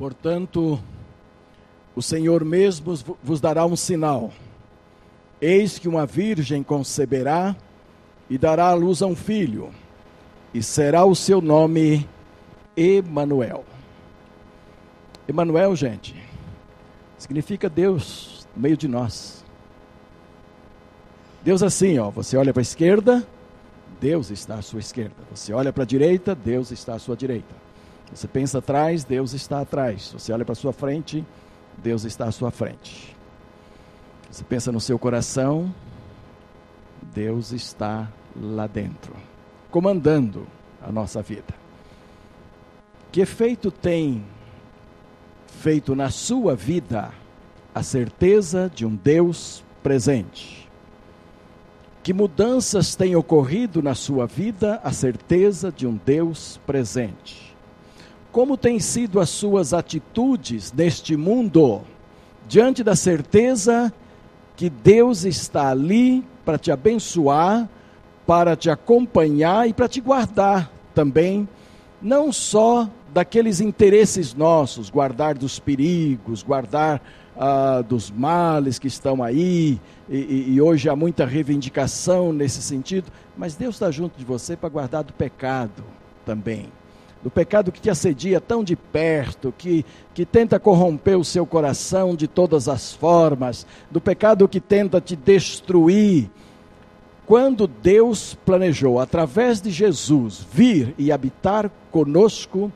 Portanto, o Senhor mesmo vos dará um sinal. Eis que uma virgem conceberá e dará à luz a um filho, e será o seu nome Emanuel. Emanuel, gente, significa Deus no meio de nós. Deus assim, ó, você olha para a esquerda, Deus está à sua esquerda. Você olha para a direita, Deus está à sua direita. Você pensa atrás, Deus está atrás. Você olha para sua frente, Deus está à sua frente. Você pensa no seu coração, Deus está lá dentro, comandando a nossa vida. Que efeito tem feito na sua vida a certeza de um Deus presente? Que mudanças têm ocorrido na sua vida a certeza de um Deus presente? Como têm sido as suas atitudes neste mundo diante da certeza que Deus está ali para te abençoar, para te acompanhar e para te guardar também, não só daqueles interesses nossos, guardar dos perigos, guardar ah, dos males que estão aí, e, e, hoje há muita reivindicação nesse sentido, mas Deus está junto de você para guardar do pecado também. Do pecado que te assedia tão de perto, que, que tenta corromper o seu coração de todas as formas, do pecado que tenta te destruir, quando Deus planejou, através de Jesus, vir e habitar conosco,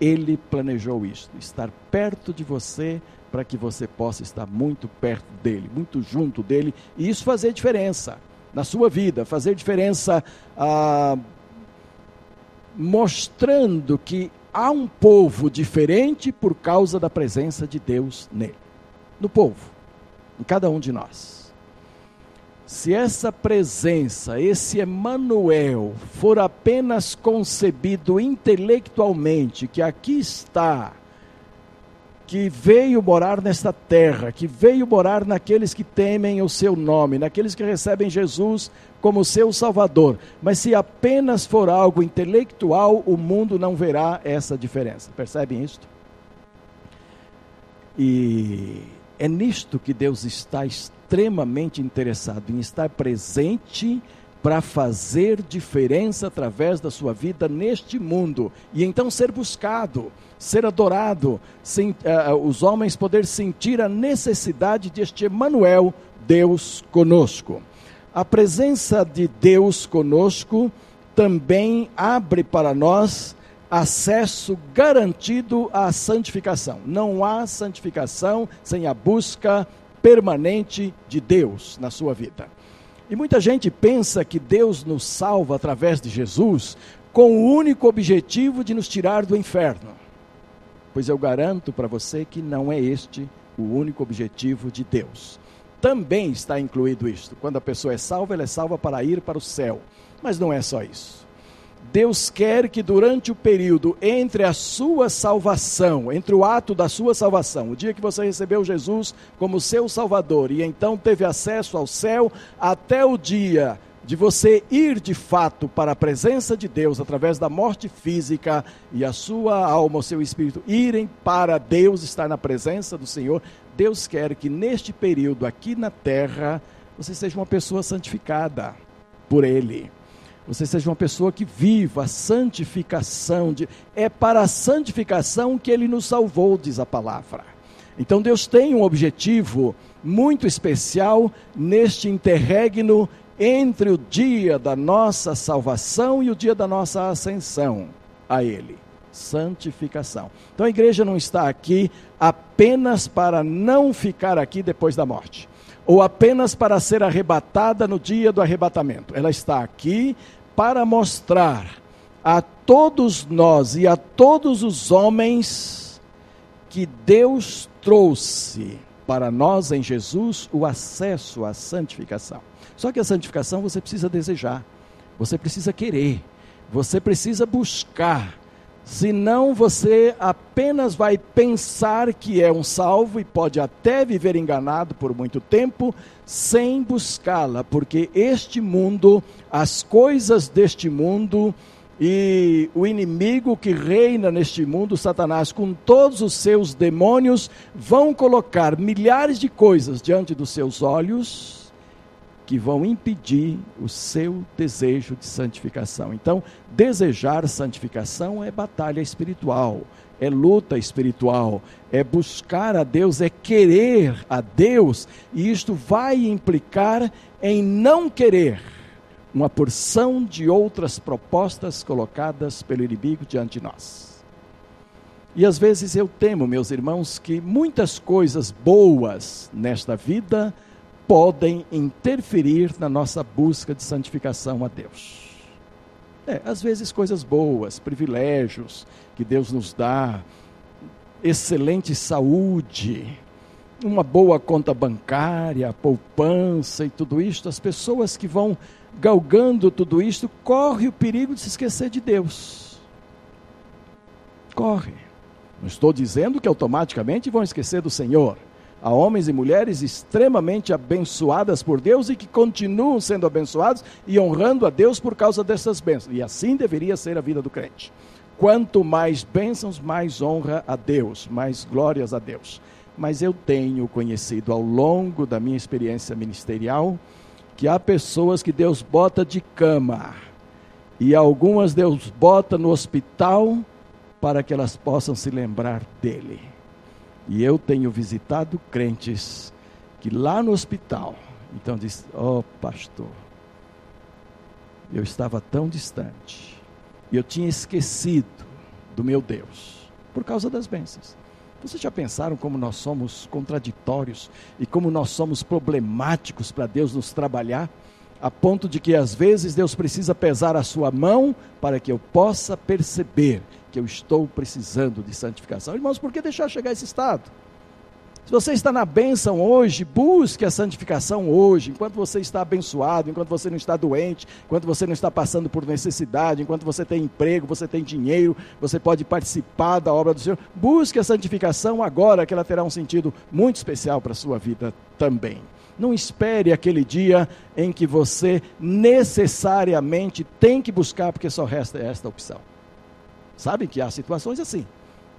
Ele planejou isto, estar perto de você, para que você possa estar muito perto dele, muito junto dele, e isso fazer diferença na sua vida, fazer diferença ah, mostrando que há um povo diferente por causa da presença de Deus nele, no povo, em cada um de nós. Se essa presença, esse Emanuel, for apenas concebido intelectualmente, que aqui está, que veio morar nesta terra, que veio morar naqueles que temem o seu nome, naqueles que recebem Jesus como seu Salvador, mas se apenas for algo intelectual, o mundo não verá essa diferença. Percebem isto? E é nisto que Deus está extremamente interessado em estar presente para fazer diferença através da sua vida neste mundo e então ser buscado, ser adorado, uh, os homens poder sentir a necessidade deste Emmanuel, Deus conosco. A presença de Deus conosco também abre para nós acesso garantido à santificação. Não há santificação sem a busca permanente de Deus na sua vida. E muita gente pensa que Deus nos salva através de Jesus com o único objetivo de nos tirar do inferno. Pois eu garanto para você que não é este o único objetivo de Deus. Também está incluído isto. Quando a pessoa é salva, ela é salva para ir para o céu. Mas não é só isso. Deus quer que durante o período entre a sua salvação, entre o ato da sua salvação, o dia que você recebeu Jesus como seu Salvador e então teve acesso ao céu, até o dia de você ir de fato para a presença de Deus através da morte física e a sua alma, o seu espírito irem para Deus, estar na presença do Senhor, Deus quer que neste período aqui na terra você seja uma pessoa santificada por Ele você seja uma pessoa que viva a santificação. De, é para a santificação que Ele nos salvou, diz a palavra. Então Deus tem um objetivo muito especial neste interregno entre o dia da nossa salvação e o dia da nossa ascensão a Ele. Santificação. Então a igreja não está aqui apenas para não ficar aqui depois da morte ou apenas para ser arrebatada no dia do arrebatamento. Ela está aqui para mostrar a todos nós e a todos os homens que Deus trouxe para nós em Jesus o acesso à santificação. Só que a santificação você precisa desejar, você precisa querer, você precisa buscar Senão você apenas vai pensar que é um salvo e pode até viver enganado por muito tempo sem buscá-la, porque este mundo, as coisas deste mundo E o inimigo que reina neste mundo, Satanás, com todos os seus demônios, vão colocar milhares de coisas diante dos seus olhos que vão impedir o seu desejo de santificação. Então, desejar santificação é batalha espiritual, é luta espiritual, é buscar a Deus, é querer a Deus, e isto vai implicar em não querer uma porção de outras propostas colocadas pelo inimigo diante de nós. E às vezes eu temo, meus irmãos, que muitas coisas boas nesta vida podem interferir na nossa busca de santificação a Deus. É, às vezes coisas boas, privilégios que Deus nos dá, excelente saúde, uma boa conta bancária, poupança e tudo isso, as pessoas que vão galgando tudo isto, corre o perigo de se esquecer de Deus. Corre. Não estou dizendo que automaticamente vão esquecer do Senhor. Há homens e mulheres extremamente abençoadas por Deus e que continuam sendo abençoados e honrando a Deus por causa dessas bênçãos. E assim deveria ser a vida do crente. Quanto mais bênçãos, mais honra a Deus, mais glórias a Deus. Mas eu tenho conhecido ao longo da minha experiência ministerial que há pessoas que Deus bota de cama e algumas Deus bota no hospital para que elas possam se lembrar dele. E eu tenho visitado crentes que lá no hospital, então diz: "Ó oh, pastor, eu estava tão distante, eu tinha esquecido do meu Deus por causa das bênçãos. Vocês já pensaram como nós somos contraditórios e como nós somos problemáticos para Deus nos trabalhar? A ponto de que às vezes Deus precisa pesar a sua mão para que eu possa perceber que eu estou precisando de santificação. Irmãos, por que deixar chegar a esse estado? Se você está na bênção hoje, busque a santificação hoje, enquanto você está abençoado, enquanto você não está doente, enquanto você não está passando por necessidade, enquanto você tem emprego, você tem dinheiro, você pode participar da obra do Senhor. Busque a santificação agora, que ela terá um sentido muito especial para a sua vida também. Não espere aquele dia em que você necessariamente tem que buscar, porque só resta esta opção. Sabe que há situações assim,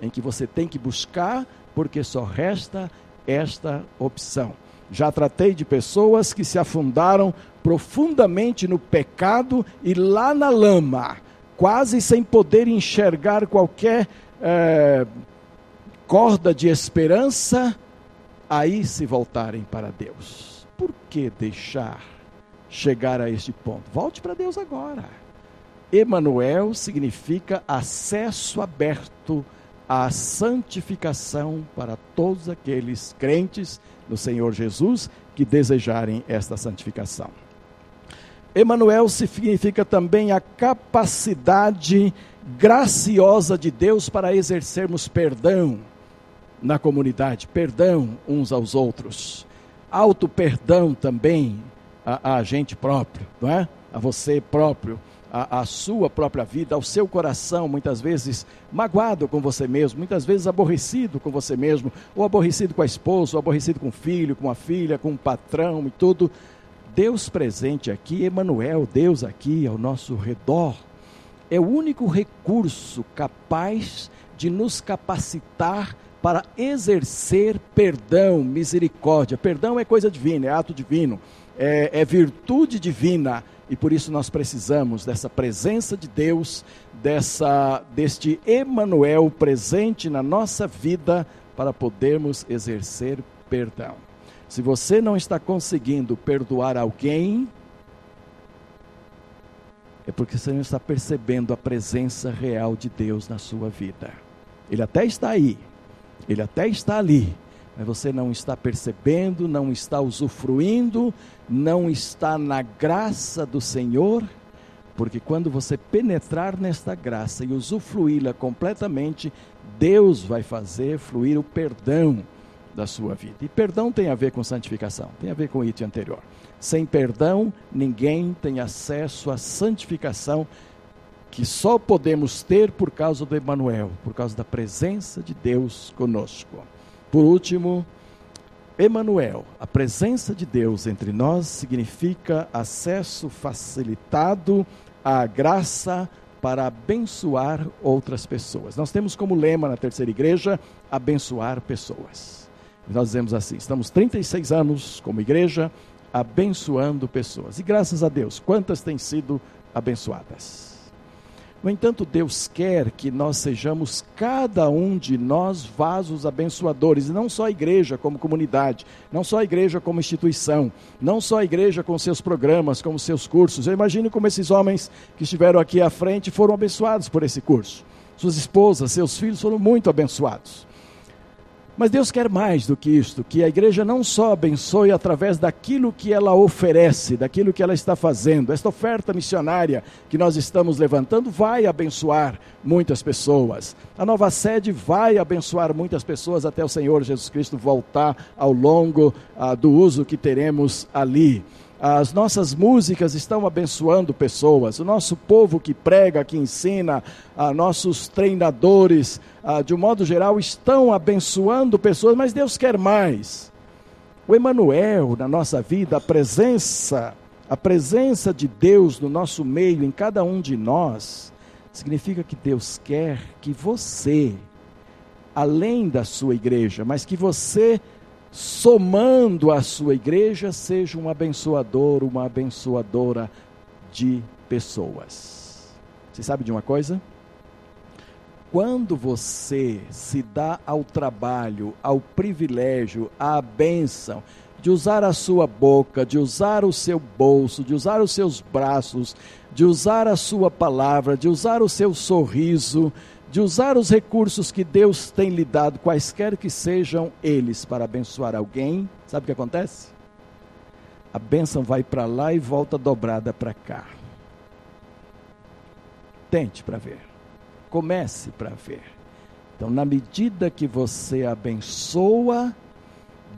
em que você tem que buscar porque só resta esta opção. Já tratei de pessoas que se afundaram profundamente no pecado e lá na lama, quase sem poder enxergar qualquer é, corda de esperança, aí se voltarem para Deus. Por que deixar chegar a este ponto? Volte para Deus agora. Emanuel significa acesso aberto a santificação para todos aqueles crentes no Senhor Jesus que desejarem esta santificação. Emanuel significa também a capacidade graciosa de Deus para exercermos perdão na comunidade, perdão uns aos outros, auto perdão também a, a gente próprio, não é? A você próprio a, a, sua própria vida, ao seu coração, muitas vezes magoado com você mesmo, muitas vezes aborrecido com você mesmo, ou aborrecido com a esposa, ou aborrecido com o filho, com a filha, com o patrão e tudo. Deus presente aqui, Emanuel, Deus aqui ao nosso redor, é o único recurso capaz de nos capacitar para exercer perdão, misericórdia. Perdão é coisa divina, é ato divino, é, é virtude divina e por isso nós precisamos dessa presença de Deus, dessa deste Emanuel presente na nossa vida para podermos exercer perdão. Se você não está conseguindo perdoar alguém, é porque você não está percebendo a presença real de Deus na sua vida. Ele até está aí, ele até está ali, mas você não está percebendo, não está usufruindo, não está na graça do Senhor, porque quando você penetrar nesta graça e usufruí-la completamente, Deus vai fazer fluir o perdão da sua vida. E perdão tem a ver com santificação, tem a ver com o item anterior. Sem perdão, ninguém tem acesso à santificação que só podemos ter por causa do Emanuel, por causa da presença de Deus conosco. Por último, Emanuel, a presença de Deus entre nós significa acesso facilitado à graça para abençoar outras pessoas. Nós temos como lema na terceira igreja abençoar pessoas. Nós dizemos assim: estamos 36 anos como igreja abençoando pessoas. E graças a Deus, quantas têm sido abençoadas? No entanto, Deus quer que nós sejamos, cada um de nós, vasos abençoadores, não só a igreja como comunidade, não só a igreja como instituição, não só a igreja com seus programas, com seus cursos. Eu imagino como esses homens que estiveram aqui à frente foram abençoados por esse curso. Suas esposas, seus filhos foram muito abençoados. Mas Deus quer mais do que isto, que a igreja não só abençoe através daquilo que ela oferece, daquilo que ela está fazendo. Esta oferta missionária que nós estamos levantando vai abençoar muitas pessoas. A nova sede vai abençoar muitas pessoas até o Senhor Jesus Cristo voltar ao longo ah, do uso que teremos ali. As nossas músicas estão abençoando pessoas. O nosso povo que prega, que ensina, a nossos treinadores, de um modo geral, estão abençoando pessoas, mas Deus quer mais. O Emanuel na nossa vida, a presença, a presença de Deus no nosso meio, em cada um de nós, significa que Deus quer que você, além da sua igreja, mas que você somando a sua igreja, seja um abençoador, uma abençoadora de pessoas. Você sabe de uma coisa? Quando você se dá ao trabalho, ao privilégio, à bênção de usar a sua boca, de usar o seu bolso, de usar os seus braços, de usar a sua palavra, de usar o seu sorriso, de usar os recursos que Deus tem lhe dado, quaisquer que sejam eles, para abençoar alguém, sabe o que acontece? A bênção vai para lá e volta dobrada para cá. Tente para ver. Comece para ver. Então, na medida que você abençoa,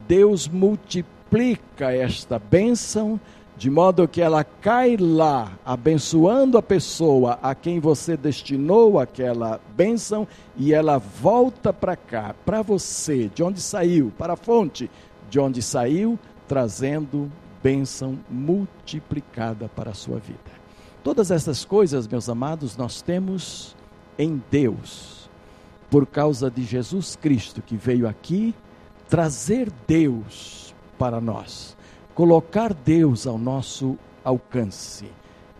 Deus multiplica esta bênção de modo que ela cai lá, abençoando a pessoa a quem você destinou aquela bênção, e ela volta para cá, para você, de onde saiu, para a fonte de onde saiu, trazendo bênção multiplicada para a sua vida. Todas essas coisas, meus amados, nós temos em Deus, por causa de Jesus Cristo, que veio aqui trazer Deus para nós colocar Deus ao nosso alcance.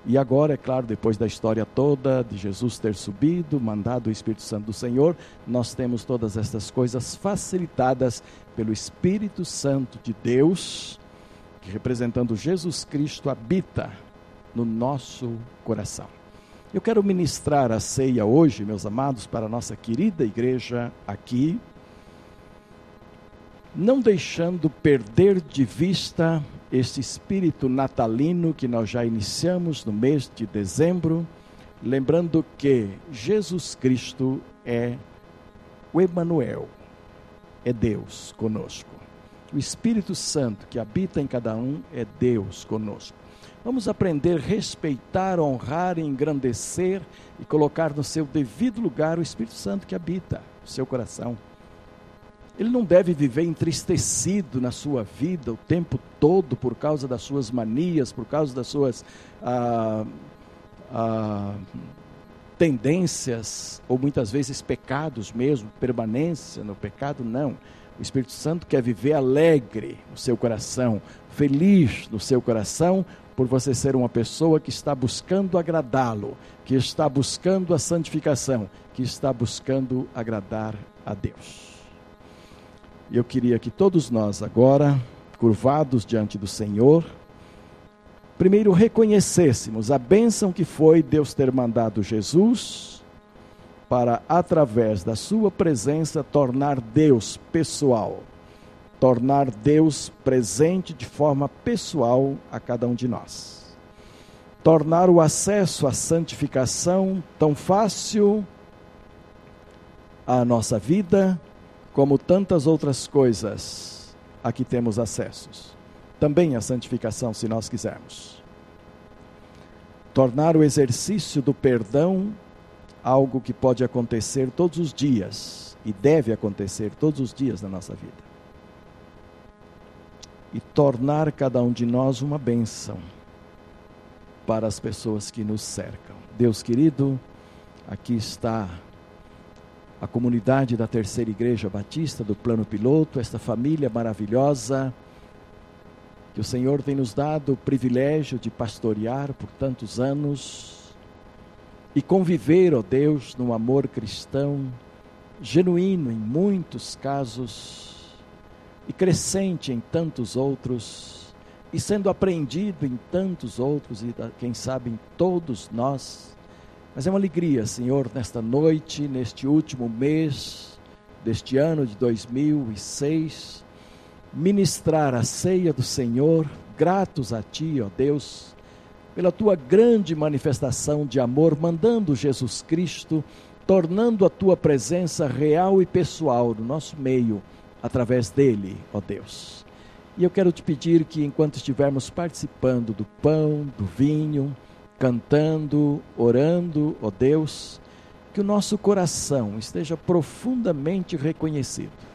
E agora, é claro, depois da história toda de Jesus ter subido, mandado o Espírito Santo do Senhor, nós temos todas essas coisas facilitadas pelo Espírito Santo de Deus, que representando Jesus Cristo habita no nosso coração. Eu quero ministrar a ceia hoje, meus amados, para a nossa querida igreja aqui não deixando perder de vista este espírito natalino que nós já iniciamos no mês de dezembro, lembrando que Jesus Cristo é o Emanuel, é Deus conosco. O Espírito Santo que habita em cada um é Deus conosco. Vamos aprender a respeitar, honrar, engrandecer e colocar no seu devido lugar o Espírito Santo que habita o seu coração. Ele não deve viver entristecido na sua vida o tempo todo por causa das suas manias, por causa das suas ah, ah, tendências, ou muitas vezes pecados mesmo, permanência no pecado, não. O Espírito Santo quer viver alegre no seu coração, feliz no seu coração, por você ser uma pessoa que está buscando agradá-lo, que está buscando a santificação, que está buscando agradar a Deus. E eu queria que todos nós agora, curvados diante do Senhor, primeiro reconhecêssemos a bênção que foi Deus ter mandado Jesus para, através da Sua presença, tornar Deus pessoal, tornar Deus presente de forma pessoal a cada um de nós. Tornar o acesso à santificação tão fácil à nossa vida, como tantas outras coisas a que temos acessos. Também a santificação, se nós quisermos. Tornar o exercício do perdão algo que pode acontecer todos os dias e deve acontecer todos os dias na nossa vida. E tornar cada um de nós uma bênção para as pessoas que nos cercam. Deus querido, Aqui está a comunidade da Terceira Igreja Batista do Plano Piloto, esta família maravilhosa que o Senhor tem nos dado o privilégio de pastorear por tantos anos e conviver, ó Deus, no amor cristão genuíno em muitos casos e crescente em tantos outros e sendo aprendido em tantos outros e quem sabe em todos nós. Mas é uma alegria, Senhor, nesta noite, neste último mês deste ano de 2006, ministrar a ceia do Senhor, gratos a Ti, ó Deus, pela Tua grande manifestação de amor, mandando Jesus Cristo, tornando a Tua presença real e pessoal no nosso meio, através dele, ó Deus. E eu quero te pedir que enquanto estivermos participando do pão, do vinho, cantando, orando, ó Deus, que o nosso coração esteja profundamente reconhecido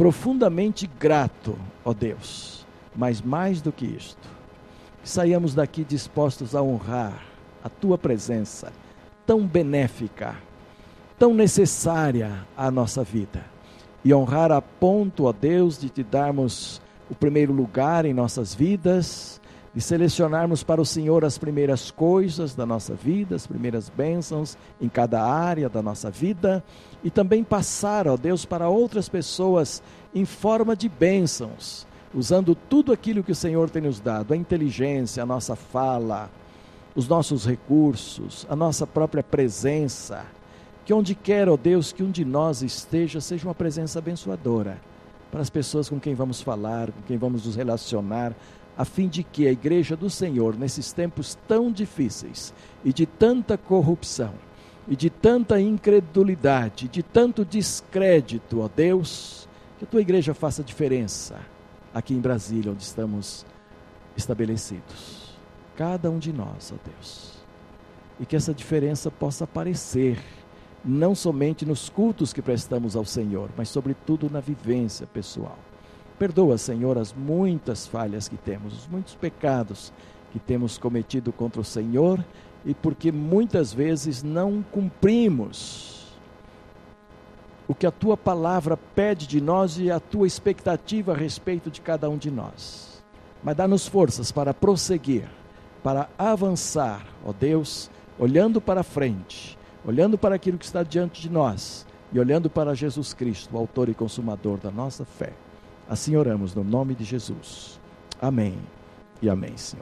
profundamente grato, ó Deus, mas mais do que isto, que saiamos daqui dispostos a honrar a tua presença tão benéfica, tão necessária à nossa vida, e honrar a ponto, ó Deus, de te darmos o primeiro lugar em nossas vidas de selecionarmos para o Senhor as primeiras coisas da nossa vida, as primeiras bênçãos em cada área da nossa vida e também passar, ó Deus, para outras pessoas em forma de bênçãos, usando tudo aquilo que o Senhor tem nos dado, a inteligência, a nossa fala, os nossos recursos, a nossa própria presença. Que onde quer, ó Deus, que um de nós esteja, seja uma presença abençoadora para as pessoas com quem vamos falar, com quem vamos nos relacionar, a fim de que a igreja do Senhor, nesses tempos tão difíceis e de tanta corrupção, e de tanta incredulidade, de tanto descrédito, ó Deus, que a tua igreja faça diferença aqui em Brasília, onde estamos estabelecidos. Cada um de nós, ó Deus. E que essa diferença possa aparecer, não somente nos cultos que prestamos ao Senhor, mas sobretudo na vivência pessoal. Perdoa, Senhor, as muitas falhas que temos, os muitos pecados que temos cometido contra o Senhor e porque muitas vezes não cumprimos o que a tua palavra pede de nós e a tua expectativa a respeito de cada um de nós. Mas dá-nos forças para prosseguir, para avançar, ó Deus, olhando para frente, olhando para aquilo que está diante de nós e olhando para Jesus Cristo, o autor e consumador da nossa fé. Assim oramos no nome de Jesus. Amém e amém, Senhor.